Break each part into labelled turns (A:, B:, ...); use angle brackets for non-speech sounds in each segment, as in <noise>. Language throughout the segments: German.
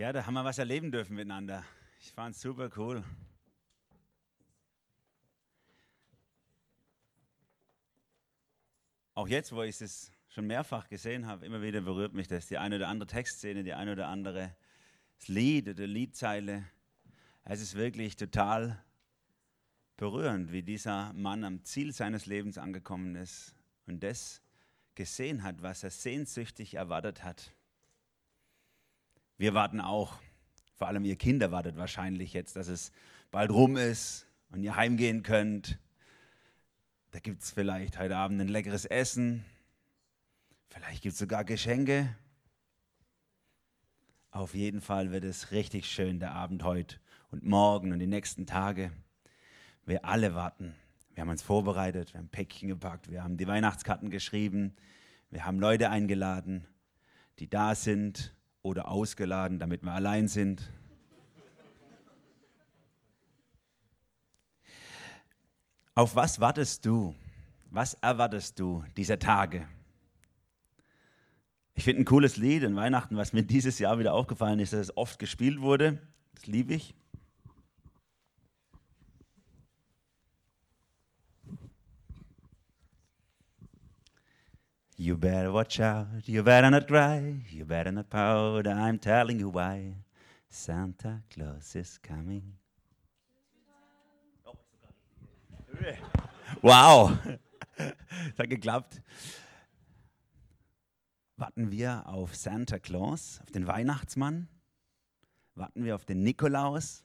A: Ja, da haben wir was erleben dürfen miteinander. Ich fand es super cool. Auch jetzt, wo ich es schon mehrfach gesehen habe, immer wieder berührt mich das. Die eine oder andere Textszene, die eine oder andere das Lied oder Liedzeile. Es ist wirklich total berührend, wie dieser Mann am Ziel seines Lebens angekommen ist und das gesehen hat, was er sehnsüchtig erwartet hat. Wir warten auch, vor allem ihr Kinder wartet wahrscheinlich jetzt, dass es bald rum ist und ihr heimgehen könnt. Da gibt es vielleicht heute Abend ein leckeres Essen. Vielleicht gibt es sogar Geschenke. Auf jeden Fall wird es richtig schön, der Abend heute und morgen und die nächsten Tage. Wir alle warten. Wir haben uns vorbereitet, wir haben Päckchen gepackt, wir haben die Weihnachtskarten geschrieben, wir haben Leute eingeladen, die da sind oder ausgeladen, damit wir allein sind. Auf was wartest du? Was erwartest du dieser Tage? Ich finde ein cooles Lied in Weihnachten, was mir dieses Jahr wieder aufgefallen ist, dass es oft gespielt wurde. Das liebe ich. You better watch out, you better not cry, you better not pout, I'm telling you why. Santa Claus is coming. Wow, das <laughs> hat geklappt. Warten wir auf Santa Claus, auf den Weihnachtsmann? Warten wir auf den Nikolaus?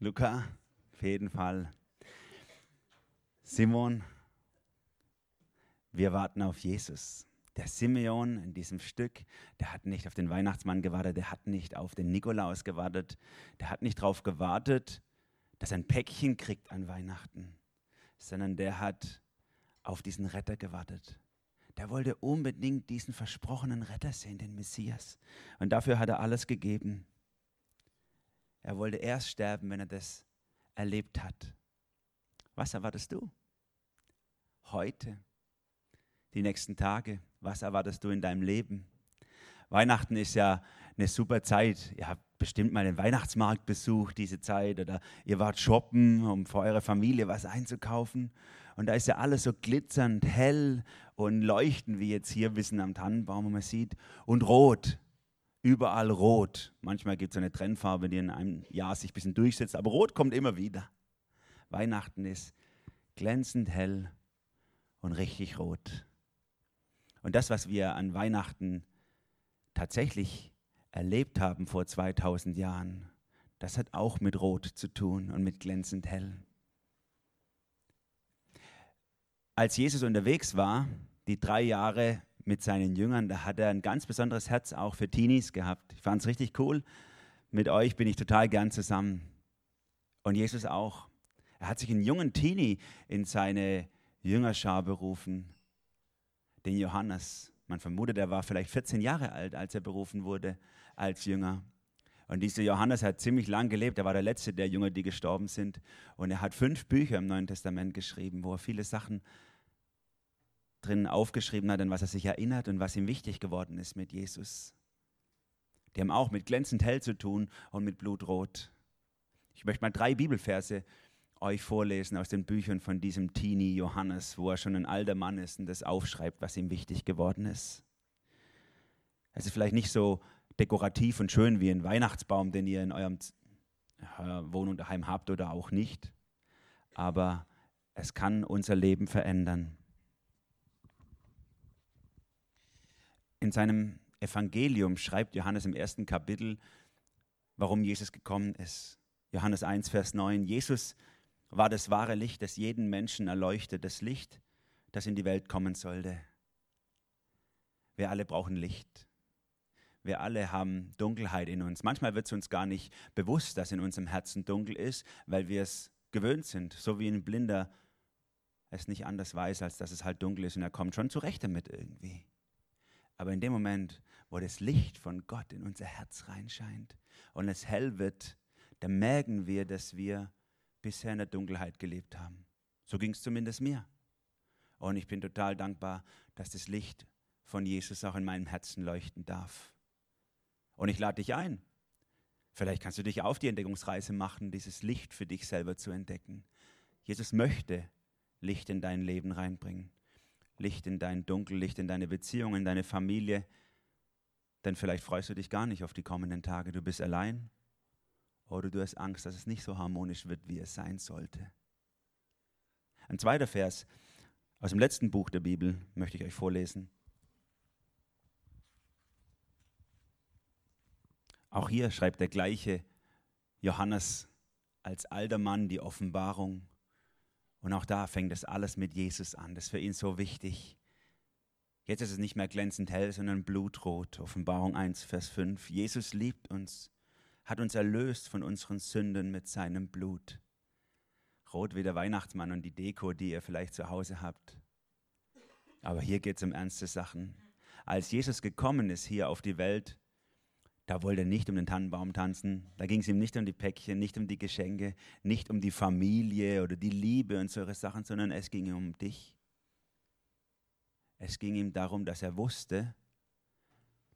A: Luca, auf jeden Fall. Simon, wir warten auf Jesus. Der Simeon in diesem Stück, der hat nicht auf den Weihnachtsmann gewartet, der hat nicht auf den Nikolaus gewartet, der hat nicht darauf gewartet, dass er ein Päckchen kriegt an Weihnachten, sondern der hat auf diesen Retter gewartet. Der wollte unbedingt diesen versprochenen Retter sehen, den Messias. Und dafür hat er alles gegeben. Er wollte erst sterben, wenn er das erlebt hat. Was erwartest du? Heute die nächsten Tage? Was erwartest du in deinem Leben? Weihnachten ist ja eine super Zeit. Ihr habt bestimmt mal den Weihnachtsmarkt besucht, diese Zeit, oder ihr wart shoppen, um für eure Familie was einzukaufen. Und da ist ja alles so glitzernd, hell und leuchtend, wie jetzt hier wissen am Tannenbaum, wo man sieht, und rot. Überall rot. Manchmal gibt es eine Trennfarbe, die in einem Jahr sich ein bisschen durchsetzt, aber rot kommt immer wieder. Weihnachten ist glänzend hell und richtig rot. Und das, was wir an Weihnachten tatsächlich erlebt haben vor 2000 Jahren, das hat auch mit Rot zu tun und mit glänzend hell. Als Jesus unterwegs war, die drei Jahre mit seinen Jüngern, da hat er ein ganz besonderes Herz auch für Teenies gehabt. Ich fand es richtig cool. Mit euch bin ich total gern zusammen. Und Jesus auch. Er hat sich einen jungen Teenie in seine Jüngerschar berufen den Johannes. Man vermutet, er war vielleicht 14 Jahre alt, als er berufen wurde als Jünger. Und dieser Johannes hat ziemlich lang gelebt. Er war der letzte der Jünger, die gestorben sind. Und er hat fünf Bücher im Neuen Testament geschrieben, wo er viele Sachen drin aufgeschrieben hat, an was er sich erinnert und was ihm wichtig geworden ist mit Jesus. Die haben auch mit glänzend hell zu tun und mit blutrot. Ich möchte mal drei Bibelverse euch vorlesen aus den Büchern von diesem Teenie Johannes, wo er schon ein alter Mann ist und das aufschreibt, was ihm wichtig geworden ist. Es ist vielleicht nicht so dekorativ und schön wie ein Weihnachtsbaum, den ihr in eurem Wohnung daheim habt oder auch nicht, aber es kann unser Leben verändern. In seinem Evangelium schreibt Johannes im ersten Kapitel, warum Jesus gekommen ist. Johannes 1, Vers 9. Jesus war das wahre Licht, das jeden Menschen erleuchtet, das Licht, das in die Welt kommen sollte. Wir alle brauchen Licht. Wir alle haben Dunkelheit in uns. Manchmal wird es uns gar nicht bewusst, dass in unserem Herzen dunkel ist, weil wir es gewöhnt sind, so wie ein Blinder es nicht anders weiß, als dass es halt dunkel ist und er kommt schon zurecht damit irgendwie. Aber in dem Moment, wo das Licht von Gott in unser Herz reinscheint und es hell wird, dann merken wir, dass wir bisher in der Dunkelheit gelebt haben. So ging es zumindest mir. Und ich bin total dankbar, dass das Licht von Jesus auch in meinem Herzen leuchten darf. Und ich lade dich ein. Vielleicht kannst du dich auf die Entdeckungsreise machen, dieses Licht für dich selber zu entdecken. Jesus möchte Licht in dein Leben reinbringen. Licht in dein Dunkel, Licht in deine Beziehung, in deine Familie. Denn vielleicht freust du dich gar nicht auf die kommenden Tage. Du bist allein oder du hast Angst, dass es nicht so harmonisch wird, wie es sein sollte. Ein zweiter Vers aus dem letzten Buch der Bibel möchte ich euch vorlesen. Auch hier schreibt der gleiche Johannes als alter Mann die Offenbarung. Und auch da fängt das alles mit Jesus an. Das ist für ihn so wichtig. Jetzt ist es nicht mehr glänzend hell, sondern blutrot. Offenbarung 1, Vers 5. Jesus liebt uns, hat uns erlöst von unseren Sünden mit seinem Blut. Rot wie der Weihnachtsmann und die Deko, die ihr vielleicht zu Hause habt. Aber hier geht es um ernste Sachen. Als Jesus gekommen ist hier auf die Welt, da wollte er nicht um den Tannenbaum tanzen. Da ging es ihm nicht um die Päckchen, nicht um die Geschenke, nicht um die Familie oder die Liebe und solche Sachen, sondern es ging ihm um dich. Es ging ihm darum, dass er wusste,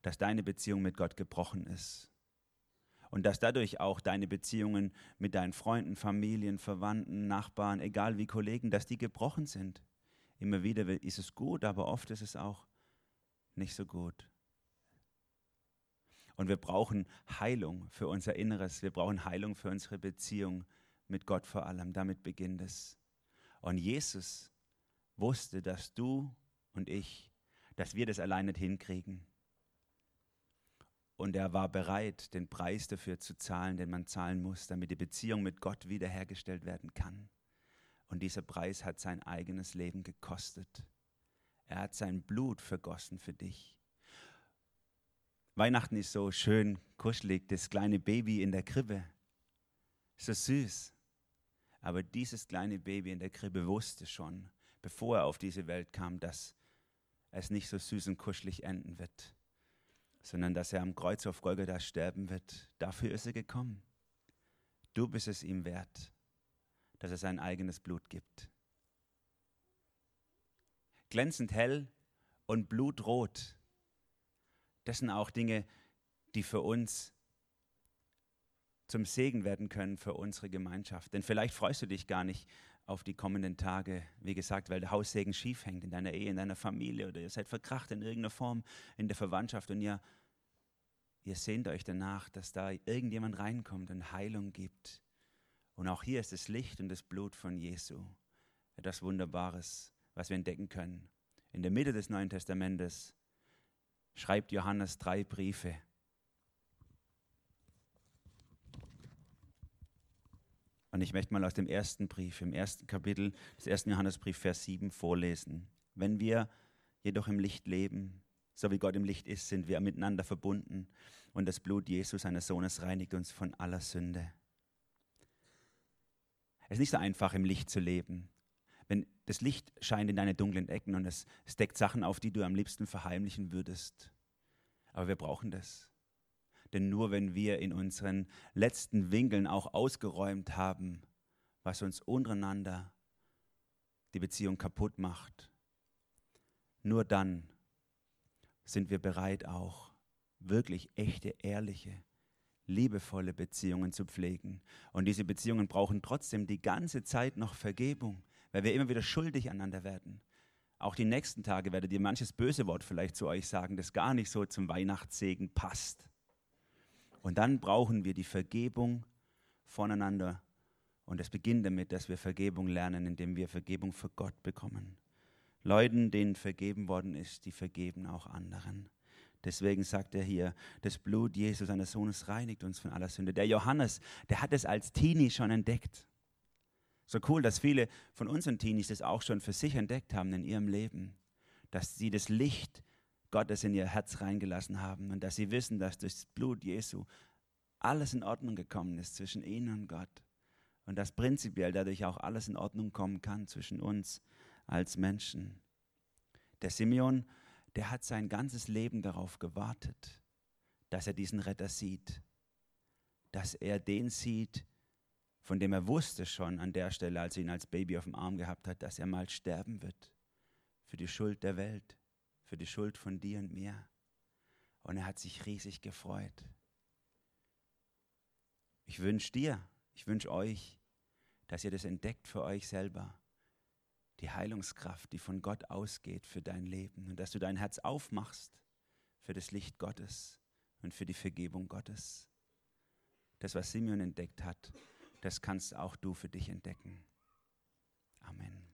A: dass deine Beziehung mit Gott gebrochen ist. Und dass dadurch auch deine Beziehungen mit deinen Freunden, Familien, Verwandten, Nachbarn, egal wie Kollegen, dass die gebrochen sind. Immer wieder ist es gut, aber oft ist es auch nicht so gut. Und wir brauchen Heilung für unser Inneres. Wir brauchen Heilung für unsere Beziehung mit Gott vor allem. Damit beginnt es. Und Jesus wusste, dass du und ich, dass wir das allein nicht hinkriegen. Und er war bereit, den Preis dafür zu zahlen, den man zahlen muss, damit die Beziehung mit Gott wiederhergestellt werden kann. Und dieser Preis hat sein eigenes Leben gekostet. Er hat sein Blut vergossen für dich. Weihnachten ist so schön kuschelig, das kleine Baby in der Krippe. So süß. Aber dieses kleine Baby in der Krippe wusste schon, bevor er auf diese Welt kam, dass es nicht so süß und kuschelig enden wird, sondern dass er am Kreuz auf Golgatha sterben wird. Dafür ist er gekommen. Du bist es ihm wert, dass er sein eigenes Blut gibt. Glänzend hell und blutrot das sind auch Dinge, die für uns zum Segen werden können für unsere Gemeinschaft. Denn vielleicht freust du dich gar nicht auf die kommenden Tage, wie gesagt, weil der Haussegen schief hängt in deiner Ehe, in deiner Familie oder ihr seid verkracht in irgendeiner Form in der Verwandtschaft und ihr, ihr sehnt euch danach, dass da irgendjemand reinkommt und Heilung gibt. Und auch hier ist das Licht und das Blut von Jesu. Etwas Wunderbares, was wir entdecken können. In der Mitte des Neuen Testamentes schreibt Johannes drei Briefe. Und ich möchte mal aus dem ersten Brief, im ersten Kapitel des ersten Johannesbrief, Vers 7 vorlesen. Wenn wir jedoch im Licht leben, so wie Gott im Licht ist, sind wir miteinander verbunden und das Blut Jesus, seines Sohnes, reinigt uns von aller Sünde. Es ist nicht so einfach, im Licht zu leben wenn das Licht scheint in deine dunklen Ecken und es, es deckt Sachen auf, die du am liebsten verheimlichen würdest. Aber wir brauchen das. Denn nur wenn wir in unseren letzten Winkeln auch ausgeräumt haben, was uns untereinander die Beziehung kaputt macht, nur dann sind wir bereit auch wirklich echte, ehrliche, liebevolle Beziehungen zu pflegen. Und diese Beziehungen brauchen trotzdem die ganze Zeit noch Vergebung weil wir immer wieder schuldig aneinander werden. Auch die nächsten Tage werdet ihr manches böse Wort vielleicht zu euch sagen, das gar nicht so zum Weihnachtssegen passt. Und dann brauchen wir die Vergebung voneinander. Und es beginnt damit, dass wir Vergebung lernen, indem wir Vergebung für Gott bekommen. Leuten, denen vergeben worden ist, die vergeben auch anderen. Deswegen sagt er hier, das Blut Jesus, seines Sohnes, reinigt uns von aller Sünde. Der Johannes, der hat es als Teenie schon entdeckt. So cool, dass viele von unseren Teenies das auch schon für sich entdeckt haben in ihrem Leben, dass sie das Licht Gottes in ihr Herz reingelassen haben und dass sie wissen, dass durch das Blut Jesu alles in Ordnung gekommen ist zwischen ihnen und Gott und dass prinzipiell dadurch auch alles in Ordnung kommen kann zwischen uns als Menschen. Der Simeon, der hat sein ganzes Leben darauf gewartet, dass er diesen Retter sieht, dass er den sieht, von dem er wusste schon an der Stelle, als er ihn als Baby auf dem Arm gehabt hat, dass er mal sterben wird. Für die Schuld der Welt, für die Schuld von dir und mir. und er hat sich riesig gefreut. Ich wünsche dir, ich wünsche euch, dass ihr das entdeckt für euch selber. Die Heilungskraft, die von Gott ausgeht für dein Leben und dass du dein Herz aufmachst für das Licht Gottes und für die Vergebung Gottes. Das, was Simeon entdeckt hat, das kannst auch du für dich entdecken. Amen.